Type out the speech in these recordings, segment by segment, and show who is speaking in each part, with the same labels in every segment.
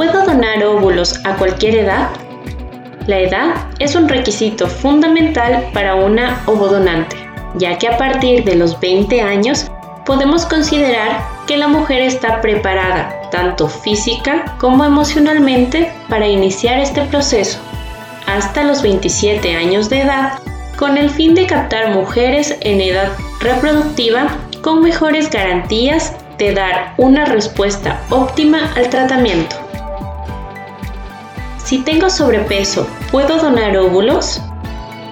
Speaker 1: ¿Puedo donar óvulos a cualquier edad? La edad es un requisito fundamental para una ovodonante, ya que a partir de los 20 años podemos considerar que la mujer está preparada, tanto física como emocionalmente, para iniciar este proceso, hasta los 27 años de edad, con el fin de captar mujeres en edad reproductiva con mejores garantías de dar una respuesta óptima al tratamiento. Si tengo sobrepeso, ¿puedo donar óvulos?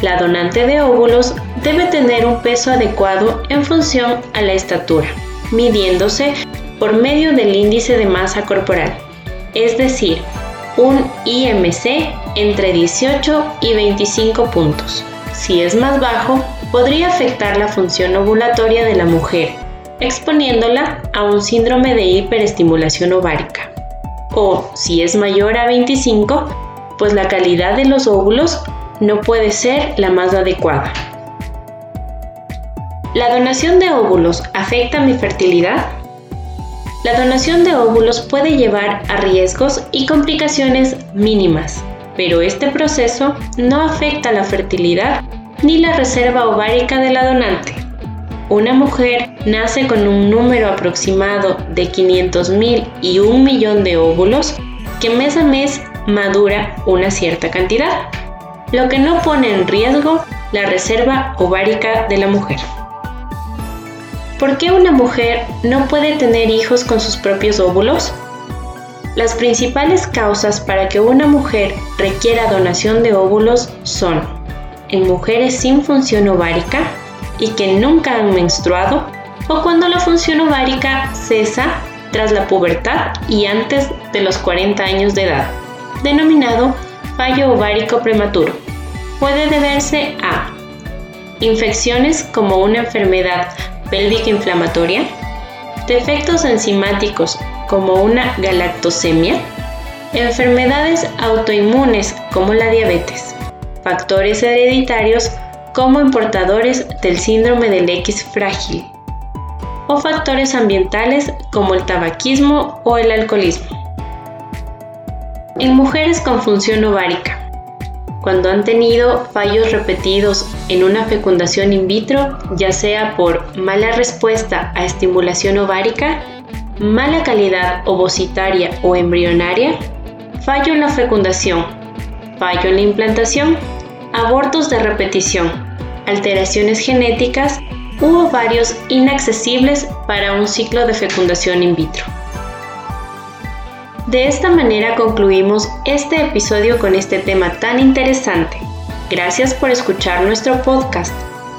Speaker 1: La donante de óvulos debe tener un peso adecuado en función a la estatura, midiéndose por medio del índice de masa corporal, es decir, un IMC entre 18 y 25 puntos. Si es más bajo, podría afectar la función ovulatoria de la mujer, exponiéndola a un síndrome de hiperestimulación ovárica o si es mayor a 25, pues la calidad de los óvulos no puede ser la más adecuada. ¿La donación de óvulos afecta mi fertilidad? La donación de óvulos puede llevar a riesgos y complicaciones mínimas, pero este proceso no afecta la fertilidad ni la reserva ovárica de la donante. Una mujer nace con un número aproximado de 500.000 y un millón de óvulos que mes a mes madura una cierta cantidad, lo que no pone en riesgo la reserva ovárica de la mujer. ¿Por qué una mujer no puede tener hijos con sus propios óvulos? Las principales causas para que una mujer requiera donación de óvulos son en mujeres sin función ovárica, y que nunca han menstruado, o cuando la función ovárica cesa tras la pubertad y antes de los 40 años de edad, denominado fallo ovárico prematuro. Puede deberse a infecciones como una enfermedad pélvica inflamatoria, defectos enzimáticos como una galactosemia, enfermedades autoinmunes como la diabetes, factores hereditarios como en portadores del síndrome del X frágil o factores ambientales como el tabaquismo o el alcoholismo. En mujeres con función ovárica, cuando han tenido fallos repetidos en una fecundación in vitro, ya sea por mala respuesta a estimulación ovárica, mala calidad ovocitaria o embrionaria, fallo en la fecundación, fallo en la implantación abortos de repetición, alteraciones genéticas u ovarios inaccesibles para un ciclo de fecundación in vitro. De esta manera concluimos este episodio con este tema tan interesante. Gracias por escuchar nuestro podcast.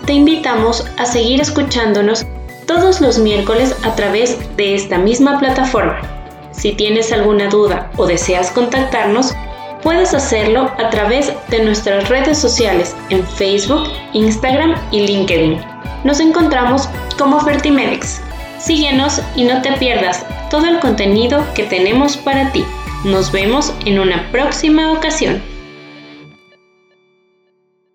Speaker 1: Te invitamos a seguir escuchándonos todos los miércoles a través de esta misma plataforma. Si tienes alguna duda o deseas contactarnos, Puedes hacerlo a través de nuestras redes sociales en Facebook, Instagram y LinkedIn. Nos encontramos como Fertimedex. Síguenos y no te pierdas todo el contenido que tenemos para ti. Nos vemos en una próxima ocasión.